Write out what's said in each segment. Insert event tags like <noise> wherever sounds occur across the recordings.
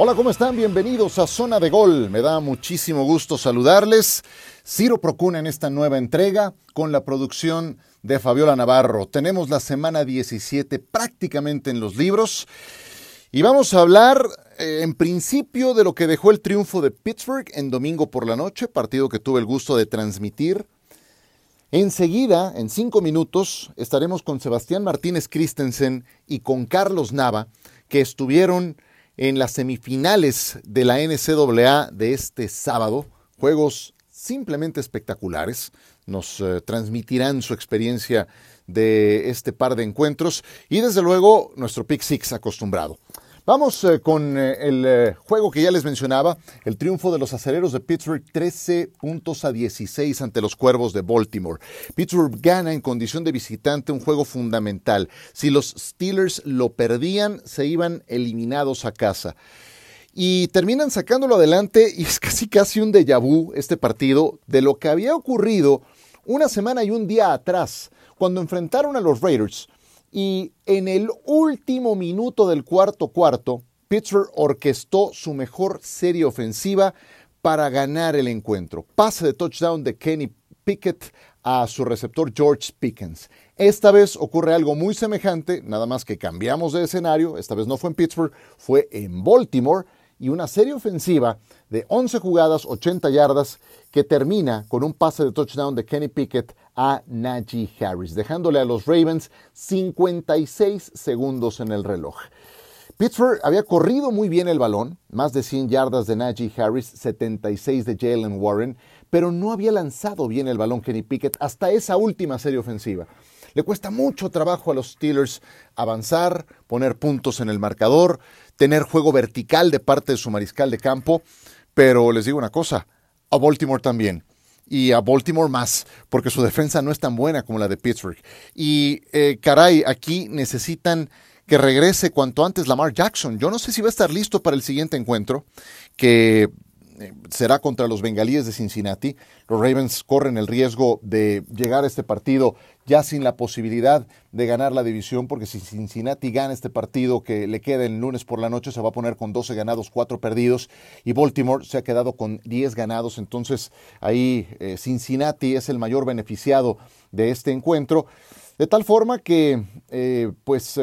Hola, ¿cómo están? Bienvenidos a Zona de Gol. Me da muchísimo gusto saludarles. Ciro Procuna en esta nueva entrega con la producción de Fabiola Navarro. Tenemos la semana 17 prácticamente en los libros y vamos a hablar eh, en principio de lo que dejó el triunfo de Pittsburgh en domingo por la noche, partido que tuve el gusto de transmitir. Enseguida, en cinco minutos, estaremos con Sebastián Martínez Christensen y con Carlos Nava, que estuvieron en las semifinales de la NCAA de este sábado. Juegos simplemente espectaculares. Nos eh, transmitirán su experiencia de este par de encuentros y desde luego nuestro Pick acostumbrado. Vamos eh, con eh, el eh, juego que ya les mencionaba, el triunfo de los acereros de Pittsburgh 13 puntos a 16 ante los Cuervos de Baltimore. Pittsburgh gana en condición de visitante un juego fundamental. Si los Steelers lo perdían, se iban eliminados a casa. Y terminan sacándolo adelante y es casi casi un déjà vu este partido de lo que había ocurrido una semana y un día atrás, cuando enfrentaron a los Raiders y en el último minuto del cuarto cuarto, Pittsburgh orquestó su mejor serie ofensiva para ganar el encuentro. Pase de touchdown de Kenny Pickett a su receptor George Pickens. Esta vez ocurre algo muy semejante, nada más que cambiamos de escenario, esta vez no fue en Pittsburgh, fue en Baltimore y una serie ofensiva de 11 jugadas, 80 yardas, que termina con un pase de touchdown de Kenny Pickett a Najee Harris, dejándole a los Ravens 56 segundos en el reloj. Pittsburgh había corrido muy bien el balón, más de 100 yardas de Najee Harris, 76 de Jalen Warren, pero no había lanzado bien el balón Kenny Pickett hasta esa última serie ofensiva. Le cuesta mucho trabajo a los Steelers avanzar, poner puntos en el marcador, tener juego vertical de parte de su mariscal de campo, pero les digo una cosa, a Baltimore también. Y a Baltimore más, porque su defensa no es tan buena como la de Pittsburgh. Y eh, caray, aquí necesitan que regrese cuanto antes Lamar Jackson. Yo no sé si va a estar listo para el siguiente encuentro, que eh, será contra los bengalíes de Cincinnati. Los Ravens corren el riesgo de llegar a este partido ya sin la posibilidad de ganar la división, porque si Cincinnati gana este partido que le queda el lunes por la noche, se va a poner con 12 ganados, 4 perdidos, y Baltimore se ha quedado con 10 ganados. Entonces ahí eh, Cincinnati es el mayor beneficiado de este encuentro. De tal forma que, eh, pues,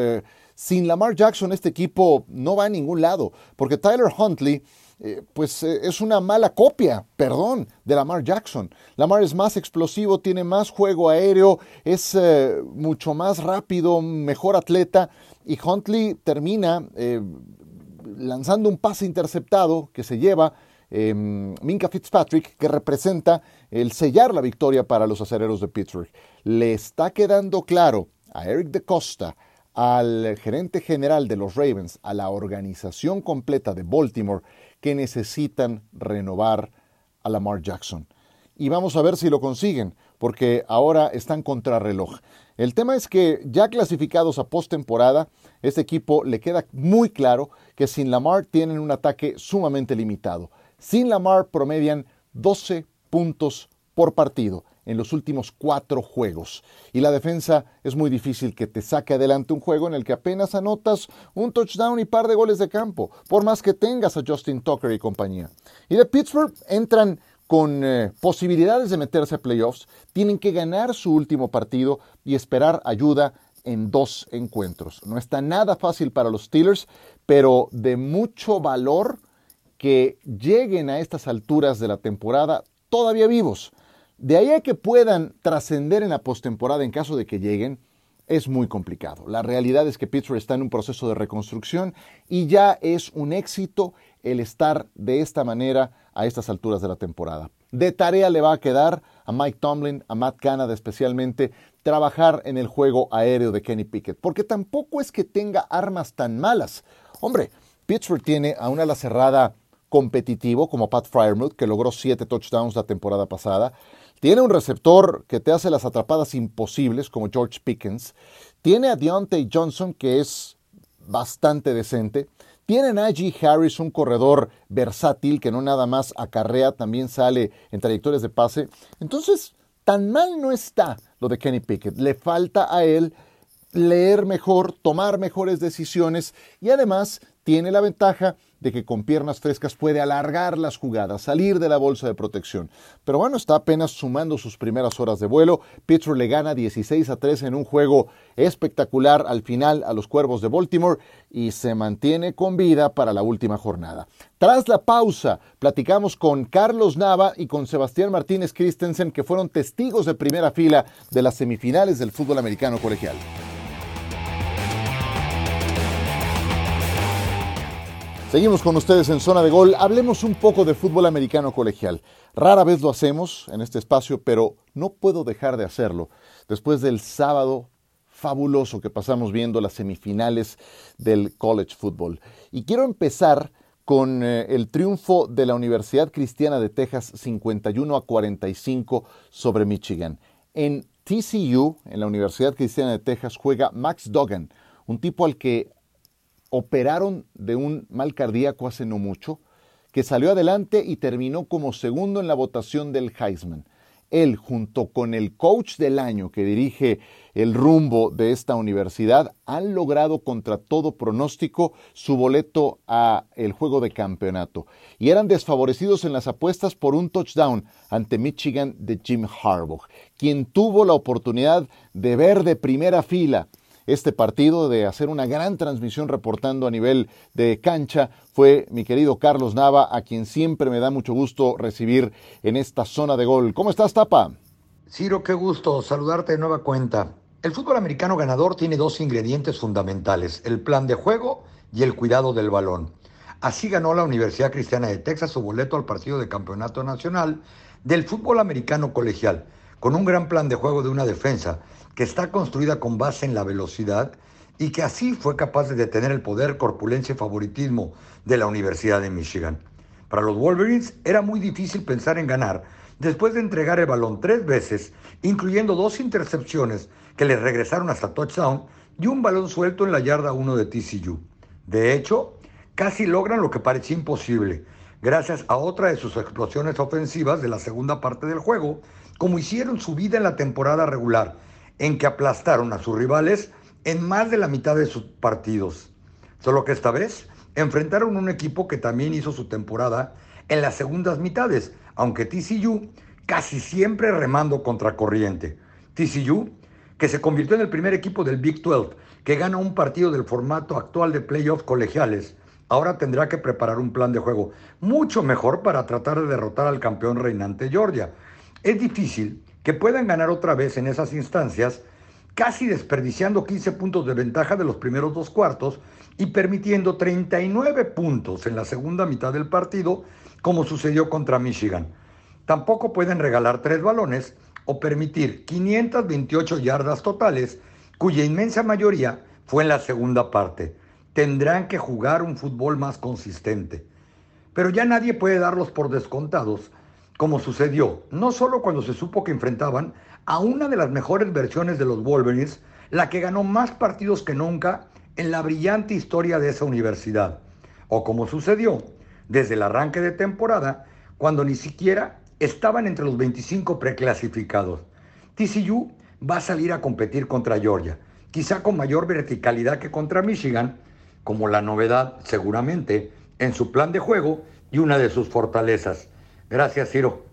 sin Lamar Jackson este equipo no va a ningún lado, porque Tyler Huntley eh, pues eh, es una mala copia, perdón, de Lamar Jackson. Lamar es más explosivo, tiene más juego aéreo, es eh, mucho más rápido, mejor atleta y Huntley termina lanzando un pase interceptado que se lleva em, Minka Fitzpatrick, que representa el sellar la victoria para los acereros de Pittsburgh. Le está quedando claro a Eric de Costa, al gerente general de los Ravens, a la organización completa de Baltimore, que necesitan renovar a Lamar Jackson. Y vamos a ver si lo consiguen, porque ahora están contra reloj. El tema es que ya clasificados a postemporada, este equipo le queda muy claro que sin Lamar tienen un ataque sumamente limitado. Sin Lamar promedian 12 puntos por partido en los últimos cuatro juegos. Y la defensa es muy difícil que te saque adelante un juego en el que apenas anotas un touchdown y par de goles de campo, por más que tengas a Justin Tucker y compañía. Y de Pittsburgh entran con eh, posibilidades de meterse a playoffs, tienen que ganar su último partido y esperar ayuda en dos encuentros. No está nada fácil para los Steelers, pero de mucho valor que lleguen a estas alturas de la temporada todavía vivos. De ahí a que puedan trascender en la postemporada en caso de que lleguen, es muy complicado. La realidad es que Pittsburgh está en un proceso de reconstrucción y ya es un éxito el estar de esta manera a estas alturas de la temporada. De tarea le va a quedar a Mike Tomlin, a Matt Canada especialmente, trabajar en el juego aéreo de Kenny Pickett, porque tampoco es que tenga armas tan malas. Hombre, Pittsburgh tiene a una ala cerrada competitivo como Pat Fryermuth, que logró siete touchdowns la temporada pasada. Tiene un receptor que te hace las atrapadas imposibles, como George Pickens. Tiene a Deontay Johnson, que es bastante decente. Tiene a Najee Harris, un corredor versátil que no nada más acarrea, también sale en trayectorias de pase. Entonces, tan mal no está lo de Kenny Pickett. Le falta a él leer mejor, tomar mejores decisiones y además tiene la ventaja de que con piernas frescas puede alargar las jugadas, salir de la bolsa de protección. Pero bueno, está apenas sumando sus primeras horas de vuelo. Pittsburgh le gana 16 a 3 en un juego espectacular al final a los Cuervos de Baltimore y se mantiene con vida para la última jornada. Tras la pausa, platicamos con Carlos Nava y con Sebastián Martínez Christensen, que fueron testigos de primera fila de las semifinales del fútbol americano colegial. Seguimos con ustedes en Zona de Gol. Hablemos un poco de fútbol americano colegial. Rara vez lo hacemos en este espacio, pero no puedo dejar de hacerlo después del sábado fabuloso que pasamos viendo las semifinales del college football. Y quiero empezar con eh, el triunfo de la Universidad Cristiana de Texas 51 a 45 sobre Michigan. En TCU, en la Universidad Cristiana de Texas, juega Max Duggan, un tipo al que operaron de un mal cardíaco hace no mucho, que salió adelante y terminó como segundo en la votación del Heisman. Él, junto con el coach del año que dirige el rumbo de esta universidad, han logrado contra todo pronóstico su boleto a el juego de campeonato y eran desfavorecidos en las apuestas por un touchdown ante Michigan de Jim Harbaugh, quien tuvo la oportunidad de ver de primera fila este partido, de hacer una gran transmisión reportando a nivel de cancha, fue mi querido Carlos Nava, a quien siempre me da mucho gusto recibir en esta zona de gol. ¿Cómo estás, Tapa? Ciro, qué gusto saludarte de nueva cuenta. El fútbol americano ganador tiene dos ingredientes fundamentales, el plan de juego y el cuidado del balón. Así ganó la Universidad Cristiana de Texas su boleto al partido de campeonato nacional del fútbol americano colegial, con un gran plan de juego de una defensa que está construida con base en la velocidad y que así fue capaz de detener el poder, corpulencia y favoritismo de la Universidad de Michigan. Para los Wolverines era muy difícil pensar en ganar después de entregar el balón tres veces, incluyendo dos intercepciones que les regresaron hasta touchdown y un balón suelto en la yarda 1 de TCU. De hecho, casi logran lo que parecía imposible, gracias a otra de sus explosiones ofensivas de la segunda parte del juego, como hicieron su vida en la temporada regular, en que aplastaron a sus rivales en más de la mitad de sus partidos. Solo que esta vez enfrentaron un equipo que también hizo su temporada en las segundas mitades, aunque TCU casi siempre remando contra corriente. TCU, que se convirtió en el primer equipo del Big 12 que gana un partido del formato actual de playoffs colegiales, ahora tendrá que preparar un plan de juego mucho mejor para tratar de derrotar al campeón reinante Georgia. Es difícil que puedan ganar otra vez en esas instancias, casi desperdiciando 15 puntos de ventaja de los primeros dos cuartos y permitiendo 39 puntos en la segunda mitad del partido, como sucedió contra Michigan. Tampoco pueden regalar tres balones o permitir 528 yardas totales, cuya inmensa mayoría fue en la segunda parte. Tendrán que jugar un fútbol más consistente. Pero ya nadie puede darlos por descontados como sucedió no solo cuando se supo que enfrentaban a una de las mejores versiones de los Wolverines, la que ganó más partidos que nunca en la brillante historia de esa universidad, o como sucedió desde el arranque de temporada, cuando ni siquiera estaban entre los 25 preclasificados. TCU va a salir a competir contra Georgia, quizá con mayor verticalidad que contra Michigan, como la novedad seguramente en su plan de juego y una de sus fortalezas. Gracias, Ciro.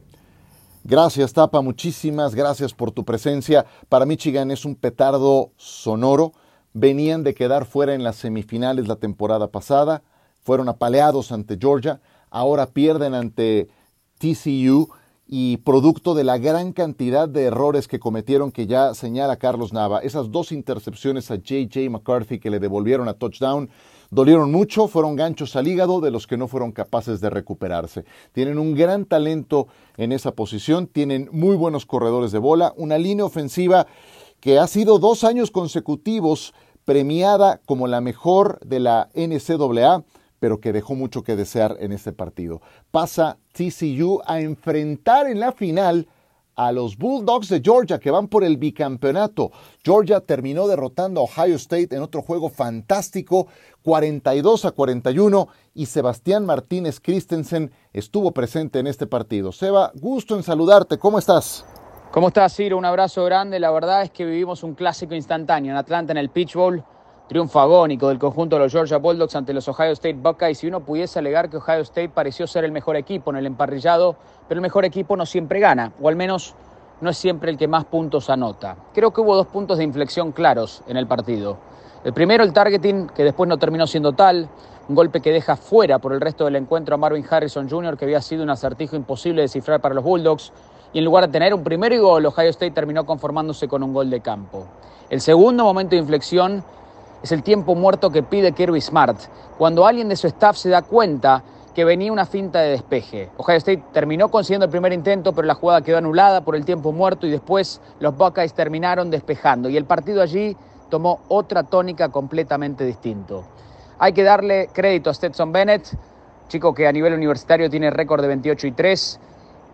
Gracias, Tapa. Muchísimas gracias por tu presencia. Para Michigan es un petardo sonoro. Venían de quedar fuera en las semifinales la temporada pasada. Fueron apaleados ante Georgia. Ahora pierden ante TCU y producto de la gran cantidad de errores que cometieron que ya señala Carlos Nava, esas dos intercepciones a JJ McCarthy que le devolvieron a touchdown, Dolieron mucho, fueron ganchos al hígado de los que no fueron capaces de recuperarse. Tienen un gran talento en esa posición, tienen muy buenos corredores de bola, una línea ofensiva que ha sido dos años consecutivos premiada como la mejor de la NCAA, pero que dejó mucho que desear en este partido. Pasa TCU a enfrentar en la final a los Bulldogs de Georgia que van por el bicampeonato. Georgia terminó derrotando a Ohio State en otro juego fantástico, 42 a 41, y Sebastián Martínez Christensen estuvo presente en este partido. Seba, gusto en saludarte, ¿cómo estás? ¿Cómo estás, Ciro? Un abrazo grande. La verdad es que vivimos un clásico instantáneo en Atlanta en el Pitch Bowl triunfo agónico del conjunto de los Georgia Bulldogs ante los Ohio State Buckeyes y uno pudiese alegar que Ohio State pareció ser el mejor equipo en el emparrillado, pero el mejor equipo no siempre gana, o al menos no es siempre el que más puntos anota. Creo que hubo dos puntos de inflexión claros en el partido. El primero, el targeting, que después no terminó siendo tal, un golpe que deja fuera por el resto del encuentro a Marvin Harrison Jr., que había sido un acertijo imposible de descifrar para los Bulldogs, y en lugar de tener un primer gol, Ohio State terminó conformándose con un gol de campo. El segundo momento de inflexión es el tiempo muerto que pide Kirby Smart, cuando alguien de su staff se da cuenta que venía una finta de despeje. Ohio State terminó consiguiendo el primer intento, pero la jugada quedó anulada por el tiempo muerto y después los Buckeyes terminaron despejando y el partido allí tomó otra tónica completamente distinto. Hay que darle crédito a Stetson Bennett, chico que a nivel universitario tiene récord de 28 y 3.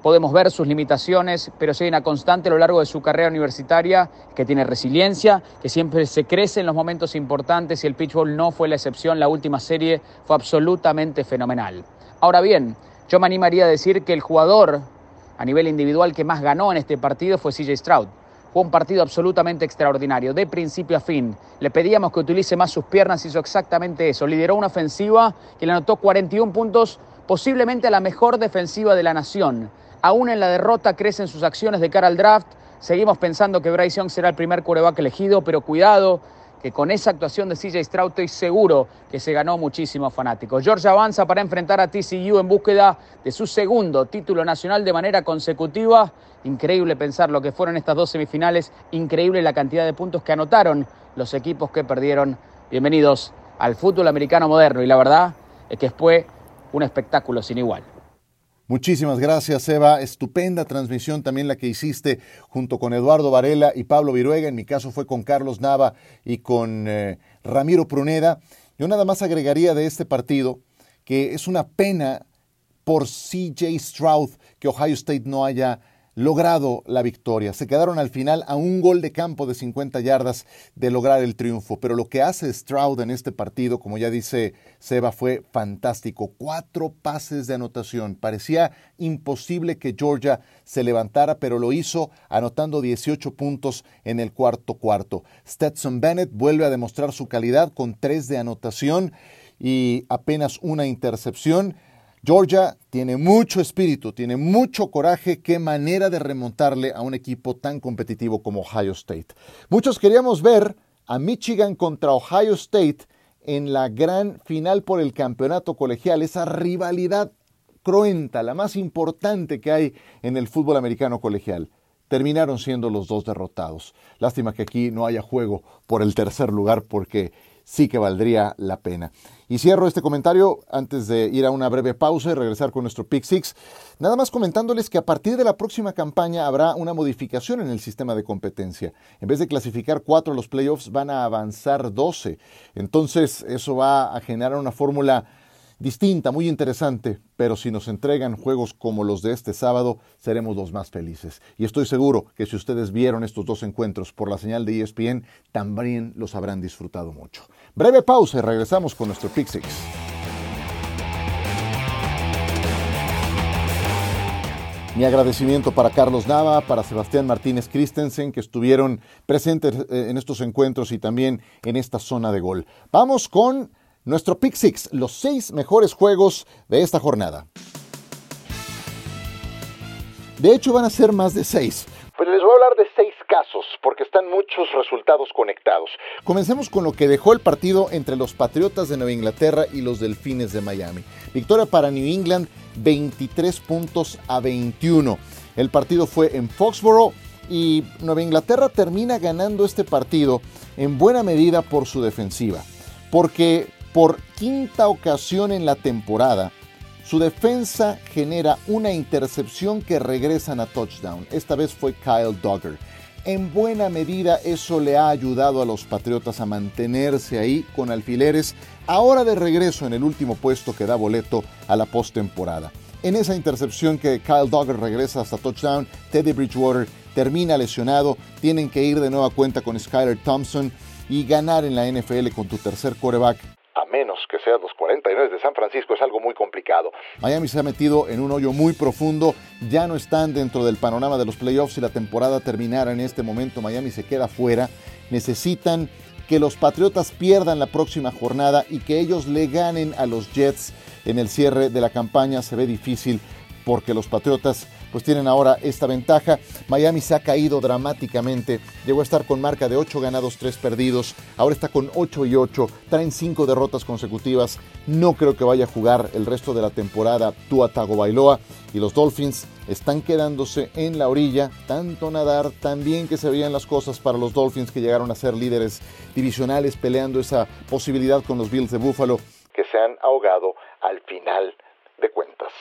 Podemos ver sus limitaciones, pero sí hay una constante a lo largo de su carrera universitaria que tiene resiliencia, que siempre se crece en los momentos importantes y el pitchball no fue la excepción. La última serie fue absolutamente fenomenal. Ahora bien, yo me animaría a decir que el jugador a nivel individual que más ganó en este partido fue CJ Stroud. Fue un partido absolutamente extraordinario, de principio a fin. Le pedíamos que utilice más sus piernas, hizo exactamente eso. Lideró una ofensiva que le anotó 41 puntos, posiblemente la mejor defensiva de la nación. Aún en la derrota crecen sus acciones de cara al draft. Seguimos pensando que Bryce Young será el primer quarterback elegido, pero cuidado, que con esa actuación de CJ Stroud estoy seguro que se ganó muchísimos fanáticos. George avanza para enfrentar a TCU en búsqueda de su segundo título nacional de manera consecutiva. Increíble pensar lo que fueron estas dos semifinales, increíble la cantidad de puntos que anotaron los equipos que perdieron. Bienvenidos al fútbol americano moderno y la verdad es que fue un espectáculo sin igual. Muchísimas gracias, Eva. Estupenda transmisión también la que hiciste junto con Eduardo Varela y Pablo Viruega. En mi caso fue con Carlos Nava y con eh, Ramiro Pruneda. Yo nada más agregaría de este partido que es una pena por CJ Stroud que Ohio State no haya logrado la victoria. Se quedaron al final a un gol de campo de 50 yardas de lograr el triunfo. Pero lo que hace Stroud en este partido, como ya dice Seba, fue fantástico. Cuatro pases de anotación. Parecía imposible que Georgia se levantara, pero lo hizo anotando 18 puntos en el cuarto cuarto. Stetson Bennett vuelve a demostrar su calidad con tres de anotación y apenas una intercepción. Georgia tiene mucho espíritu, tiene mucho coraje, qué manera de remontarle a un equipo tan competitivo como Ohio State. Muchos queríamos ver a Michigan contra Ohio State en la gran final por el campeonato colegial, esa rivalidad cruenta, la más importante que hay en el fútbol americano colegial. Terminaron siendo los dos derrotados. Lástima que aquí no haya juego por el tercer lugar porque sí que valdría la pena. Y cierro este comentario antes de ir a una breve pausa y regresar con nuestro Pick Six. Nada más comentándoles que a partir de la próxima campaña habrá una modificación en el sistema de competencia. En vez de clasificar cuatro a los playoffs, van a avanzar 12. Entonces, eso va a generar una fórmula distinta, muy interesante, pero si nos entregan juegos como los de este sábado, seremos los más felices. Y estoy seguro que si ustedes vieron estos dos encuentros por la señal de ESPN, también los habrán disfrutado mucho. Breve pausa y regresamos con nuestro Pick. Mi agradecimiento para Carlos Nava, para Sebastián Martínez Christensen, que estuvieron presentes eh, en estos encuentros y también en esta zona de gol. Vamos con nuestro Pick Six, los seis mejores juegos de esta jornada. De hecho, van a ser más de seis. Pero les voy a hablar de seis casos, porque están muchos resultados conectados. Comencemos con lo que dejó el partido entre los Patriotas de Nueva Inglaterra y los Delfines de Miami. Victoria para New England, 23 puntos a 21. El partido fue en Foxborough y Nueva Inglaterra termina ganando este partido en buena medida por su defensiva. Porque por quinta ocasión en la temporada, su defensa genera una intercepción que regresan a touchdown. Esta vez fue Kyle Duggar. En buena medida eso le ha ayudado a los Patriotas a mantenerse ahí con alfileres, ahora de regreso en el último puesto que da boleto a la postemporada. En esa intercepción que Kyle Duggar regresa hasta touchdown, Teddy Bridgewater termina lesionado, tienen que ir de nueva cuenta con Skyler Thompson y ganar en la NFL con tu tercer quarterback a menos que sean los 49 de San Francisco, es algo muy complicado. Miami se ha metido en un hoyo muy profundo, ya no están dentro del panorama de los playoffs. Si la temporada terminara en este momento, Miami se queda fuera. Necesitan que los Patriotas pierdan la próxima jornada y que ellos le ganen a los Jets en el cierre de la campaña se ve difícil porque los Patriotas pues tienen ahora esta ventaja. Miami se ha caído dramáticamente, llegó a estar con marca de 8 ganados, 3 perdidos, ahora está con 8 y 8, traen 5 derrotas consecutivas, no creo que vaya a jugar el resto de la temporada Tua Tagovailoa. Y los Dolphins están quedándose en la orilla, tanto nadar, tan bien que se veían las cosas para los Dolphins que llegaron a ser líderes divisionales peleando esa posibilidad con los Bills de Buffalo, que se han ahogado al final de cuentas.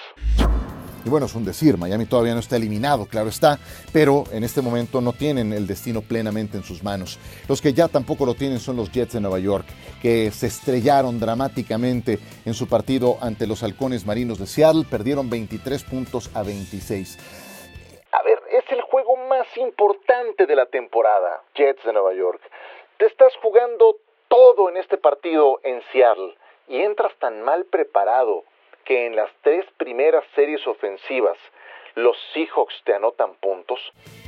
Y bueno, es un decir, Miami todavía no está eliminado, claro está, pero en este momento no tienen el destino plenamente en sus manos. Los que ya tampoco lo tienen son los Jets de Nueva York, que se estrellaron dramáticamente en su partido ante los halcones marinos de Seattle, perdieron 23 puntos a 26. A ver, es el juego más importante de la temporada, Jets de Nueva York. Te estás jugando todo en este partido en Seattle y entras tan mal preparado que en las tres primeras series ofensivas los Seahawks te anotan puntos.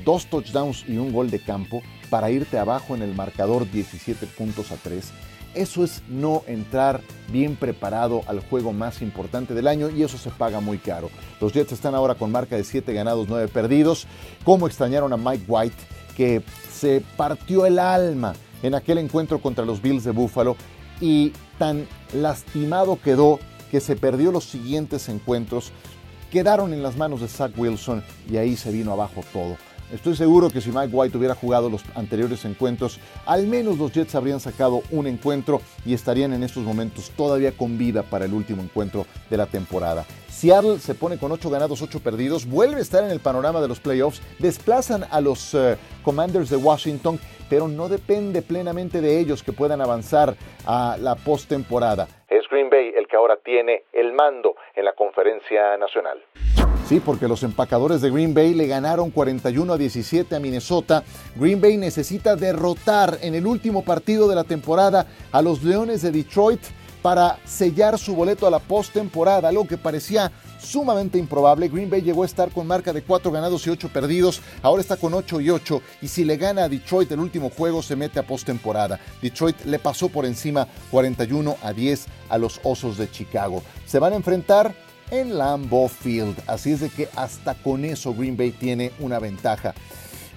Dos touchdowns y un gol de campo para irte abajo en el marcador 17 puntos a 3. Eso es no entrar bien preparado al juego más importante del año y eso se paga muy caro. Los Jets están ahora con marca de 7 ganados, 9 perdidos. ¿Cómo extrañaron a Mike White que se partió el alma en aquel encuentro contra los Bills de Buffalo y tan lastimado quedó que se perdió los siguientes encuentros, quedaron en las manos de Zach Wilson y ahí se vino abajo todo. Estoy seguro que si Mike White hubiera jugado los anteriores encuentros, al menos los Jets habrían sacado un encuentro y estarían en estos momentos todavía con vida para el último encuentro de la temporada. Seattle se pone con 8 ganados, 8 perdidos, vuelve a estar en el panorama de los playoffs, desplazan a los eh, Commanders de Washington, pero no depende plenamente de ellos que puedan avanzar a la postemporada. Green Bay el que ahora tiene el mando en la conferencia nacional. Sí, porque los empacadores de Green Bay le ganaron 41 a 17 a Minnesota. Green Bay necesita derrotar en el último partido de la temporada a los Leones de Detroit para sellar su boleto a la postemporada, algo que parecía sumamente improbable. Green Bay llegó a estar con marca de 4 ganados y 8 perdidos, ahora está con 8 y 8 y si le gana a Detroit el último juego se mete a postemporada. Detroit le pasó por encima 41 a 10 a los Osos de Chicago. Se van a enfrentar en Lambeau Field. Así es de que hasta con eso Green Bay tiene una ventaja.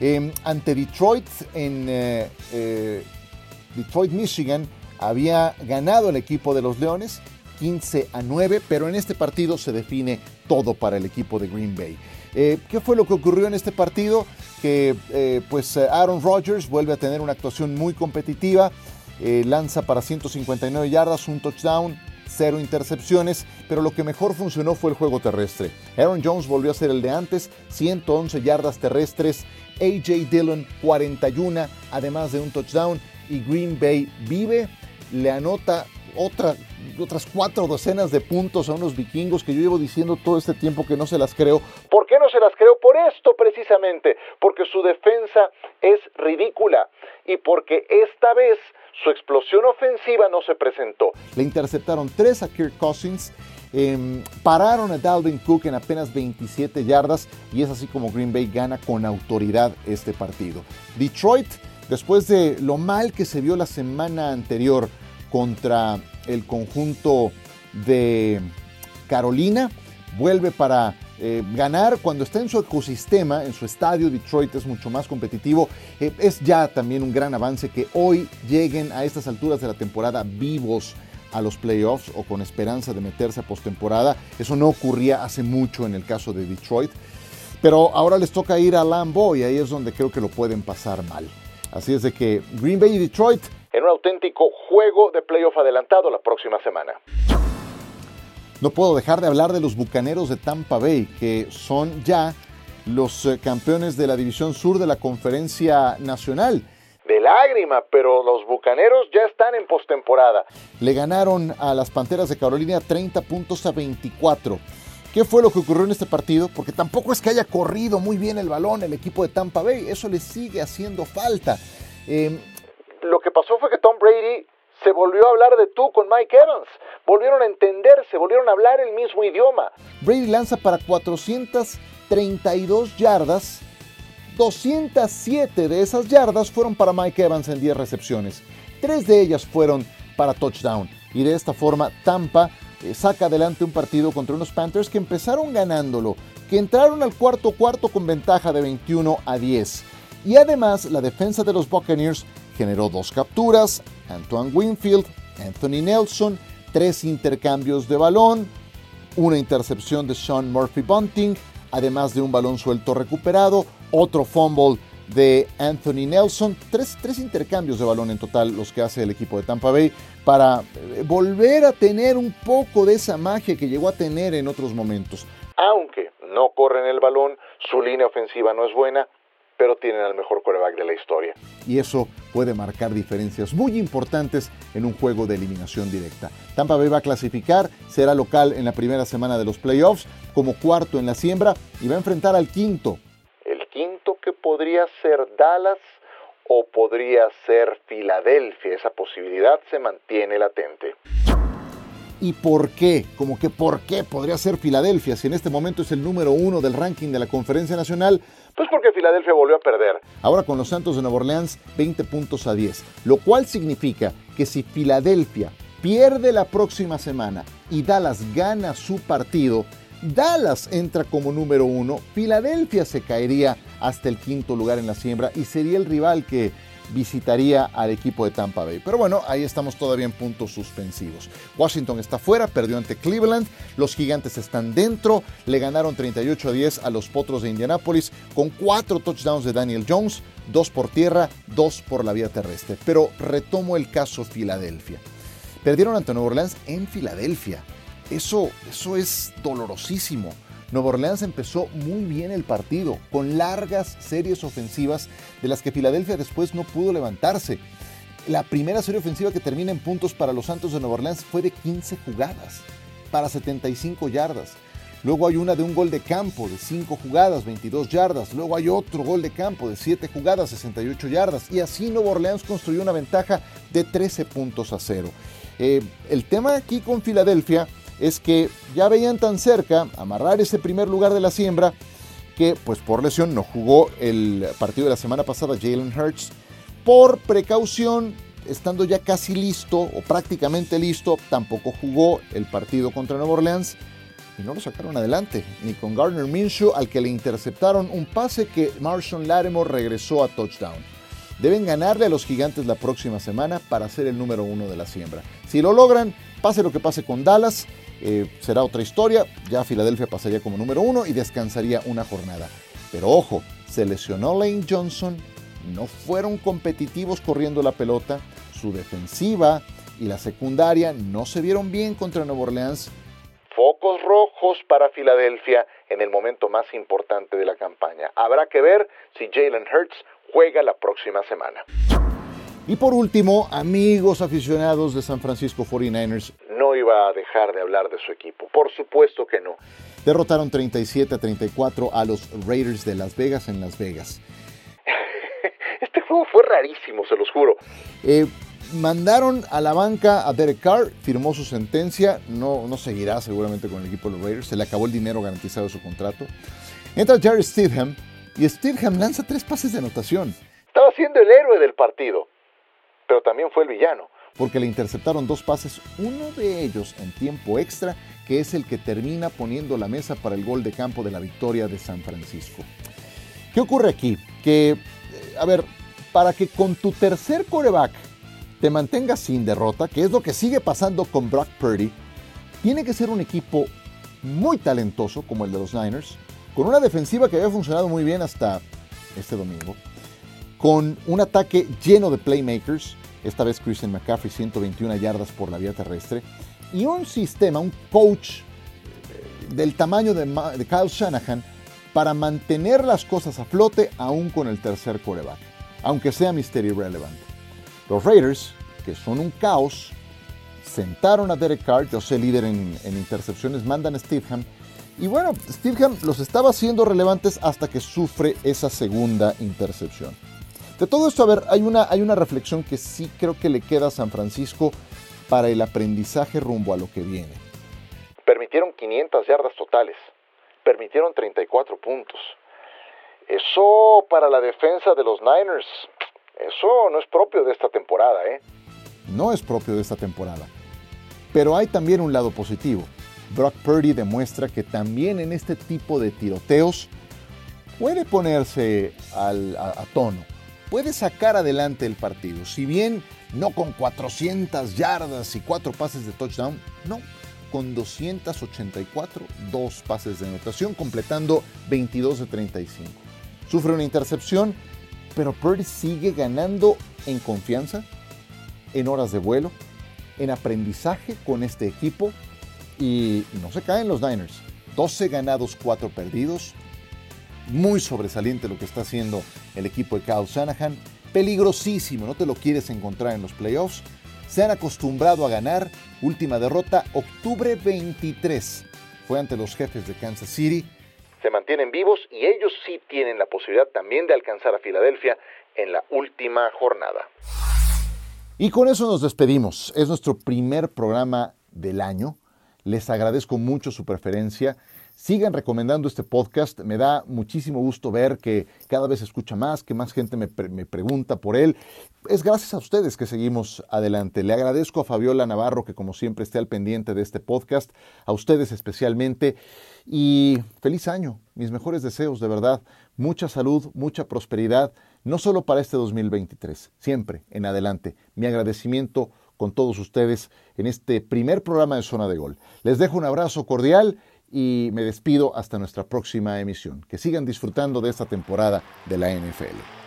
Em, ante Detroit en eh, eh, Detroit, Michigan, había ganado el equipo de los Leones 15 a 9, pero en este partido se define todo para el equipo de Green Bay. Eh, ¿Qué fue lo que ocurrió en este partido? Que pues Aaron Rodgers vuelve a tener una actuación muy competitiva, lanza para 159 yardas, un touchdown, cero intercepciones, pero lo que mejor funcionó fue el juego terrestre. Aaron Jones volvió a ser el de antes, 111 yardas terrestres, AJ Dillon 41, además de un touchdown, y Green Bay vive, le anota otra, otras cuatro docenas de puntos a unos vikingos que yo llevo diciendo todo este tiempo que no se las creo. ¿Por qué no se las creo? Por esto precisamente, porque su defensa es ridícula y porque esta vez su explosión ofensiva no se presentó. Le interceptaron tres a Kirk Cousins, em, pararon a Dalvin Cook en apenas 27 yardas y es así como Green Bay gana con autoridad este partido. Detroit, después de lo mal que se vio la semana anterior contra el conjunto de Carolina, vuelve para eh, ganar cuando está en su ecosistema, en su estadio, Detroit es mucho más competitivo. Eh, es ya también un gran avance que hoy lleguen a estas alturas de la temporada vivos a los playoffs o con esperanza de meterse a postemporada. Eso no ocurría hace mucho en el caso de Detroit. Pero ahora les toca ir a Lambeau y ahí es donde creo que lo pueden pasar mal. Así es de que Green Bay y Detroit en un auténtico juego de playoff adelantado la próxima semana. No puedo dejar de hablar de los Bucaneros de Tampa Bay, que son ya los eh, campeones de la División Sur de la Conferencia Nacional. De lágrima, pero los Bucaneros ya están en postemporada. Le ganaron a las Panteras de Carolina 30 puntos a 24. ¿Qué fue lo que ocurrió en este partido? Porque tampoco es que haya corrido muy bien el balón el equipo de Tampa Bay, eso le sigue haciendo falta. Em, lo que pasó fue que Tom Brady se volvió a hablar de tú con Mike Evans. Volvieron a entenderse, volvieron a hablar el mismo idioma. Brady lanza para 432 yardas. 207 de esas yardas fueron para Mike Evans en 10 recepciones. Tres de ellas fueron para touchdown. Y de esta forma Tampa eh, saca adelante un partido contra unos Panthers que empezaron ganándolo, que entraron al cuarto cuarto con ventaja de 21 a 10. Y además la defensa de los Buccaneers generó dos capturas, Antoine Winfield, Anthony Nelson, tres intercambios de balón, una intercepción de Sean Murphy Bunting, además de un balón suelto recuperado, otro fumble de Anthony Nelson, tres, tres, intercambios de balón en total los que hace el equipo de Tampa Bay para eh, volver a tener un poco de esa magia que llegó a tener en otros momentos. Aunque no corren el balón, su línea ofensiva no es buena, pero tienen al mejor coreback de la historia. Y eso puede marcar diferencias muy importantes en un juego de eliminación directa. Tampa Bay va a clasificar, será local en la primera semana de los playoffs, como cuarto en la siembra y va a enfrentar al quinto. El quinto que podría ser Dallas o podría ser Filadelfia. Esa posibilidad se mantiene latente. ¿Y por qué? Como que por qué podría ser Filadelfia si en este momento es el número uno del ranking de la Conferencia Nacional? Pues porque Filadelfia volvió a perder. Ahora con los Santos de Nueva Orleans 20 puntos a 10, lo cual significa que si Filadelfia pierde la próxima semana y Dallas gana su partido, Dallas entra como número uno, Filadelfia se caería hasta el quinto lugar en la siembra y sería el rival que visitaría al equipo de Tampa Bay. Pero bueno, ahí estamos todavía en puntos suspensivos. Washington está fuera, perdió ante Cleveland, los gigantes están dentro, le ganaron 38 a 10 a los Potros de Indianápolis con cuatro touchdowns de Daniel Jones, dos por tierra, dos por la vía terrestre. Pero retomo el caso Filadelfia. Perdieron ante Nueva Orleans en Filadelfia. Eso, eso es dolorosísimo. Nueva Orleans empezó muy bien el partido, con largas series ofensivas de las que Filadelfia después no pudo levantarse. La primera serie ofensiva que termina en puntos para los Santos de Nueva Orleans fue de 15 jugadas, para 75 yardas. Luego hay una de un gol de campo de 5 jugadas, 22 yardas. Luego hay otro gol de campo de 7 jugadas, 68 yardas. Y así Nueva Orleans construyó una ventaja de 13 puntos a cero. Eh, el tema aquí con Filadelfia es que ya veían tan cerca amarrar ese primer lugar de la siembra que pues por lesión no jugó el partido de la semana pasada Jalen Hurts. Por precaución, estando ya casi listo o prácticamente listo, tampoco jugó el partido contra Nueva Orleans y no lo sacaron adelante, ni con Gardner Minshew al que le interceptaron un pase que Marshall Lattimore regresó a touchdown. Deben ganarle a los gigantes la próxima semana para ser el número uno de la siembra. Si lo logran, pase lo que pase con Dallas, eh, será otra historia. Ya Filadelfia pasaría como número uno y descansaría una jornada. Pero ojo, se lesionó Lane Johnson, no fueron competitivos corriendo la pelota, su defensiva y la secundaria no se vieron bien contra Nueva Orleans. Focos rojos para Filadelfia en el momento más importante de la campaña. Habrá que ver si Jalen Hurts juega la próxima semana. Y por último, amigos aficionados de San Francisco 49ers, no iba a dejar de hablar de su equipo. Por supuesto que no. Derrotaron 37 a 34 a los Raiders de Las Vegas en Las Vegas. <laughs> Este juego fue rarísimo, se los juro. Eh, mandaron a la banca a Derek Carr, firmó su sentencia, no, no seguirá seguramente con el equipo de los Raiders, se le acabó el dinero garantizado de su contrato. Entra Jerry Stidham y Stidham lanza tres pases de anotación. Estaba siendo el héroe del partido pero también fue el villano. Porque le interceptaron dos pases, uno de ellos en tiempo extra, que es el que termina poniendo la mesa para el gol de campo de la victoria de San Francisco. ¿Qué ocurre aquí? Que, eh, a ver, para que con tu tercer coreback te mantengas sin derrota, que es lo que sigue pasando con Brock Purdy, tiene que ser un equipo muy talentoso como el de los Niners, con una defensiva que había funcionado muy bien hasta este domingo, con un ataque lleno de playmakers, esta vez Christian McCaffrey 121 yardas por la vía terrestre, y un sistema, un coach eh, del tamaño de, Kyle Shanahan para mantener las cosas a flote aún con el tercer coreback, aunque sea Mystery Relevant. Los Raiders, que son un caos, sentaron a Derek Carr, yo sé líder en, intercepciones, mandan a y bueno, Steveham los estaba haciendo relevantes hasta que sufre esa segunda intercepción. De todo esto, a ver, hay una, hay una reflexión que sí creo que le queda a San Francisco para el aprendizaje rumbo a lo que viene. Permitieron 500 yardas totales, permitieron 34 puntos. Eso para la defensa de los Niners, eso no es propio de esta temporada, ¿eh? no es propio de esta temporada. Pero hay también un lado positivo. Brock Purdy demuestra que también en este tipo de tiroteos puede ponerse a, tono, puede sacar adelante el partido. Si bien no con 400 yardas y 4 pases de touchdown, no, con 284, dos pases de anotación, completando 22 de 35. Sufre una intercepción, pero Purdy sigue ganando en confianza, en horas de vuelo, en aprendizaje con este equipo y no se caen los Niners. 12 ganados, 4 perdidos. Muy sobresaliente lo que está haciendo el equipo de Kyle Shanahan. Peligrosísimo, no te lo quieres encontrar en los playoffs. Se han acostumbrado a ganar. Última derrota, octubre 23. Fue ante los jefes de Kansas City. Se mantienen vivos y ellos sí tienen la posibilidad también de alcanzar a Filadelfia en la última jornada. Y con eso nos despedimos. Es nuestro primer programa del año. Les agradezco mucho su preferencia. Sigan recomendando este podcast. Me da muchísimo gusto ver que cada vez escucha más, que más gente me, me, pregunta por él. Es gracias a ustedes que seguimos adelante. Le agradezco a Fabiola Navarro que como siempre esté al pendiente de este podcast, a ustedes especialmente. Y feliz año. Mis mejores deseos, de verdad. Mucha salud, mucha prosperidad, no solo para este 2023, siempre en adelante. Mi agradecimiento con todos ustedes en este primer programa de Zona de Gol. Les dejo un abrazo cordial y me despido hasta nuestra próxima emisión. Que sigan disfrutando de esta temporada de la NFL.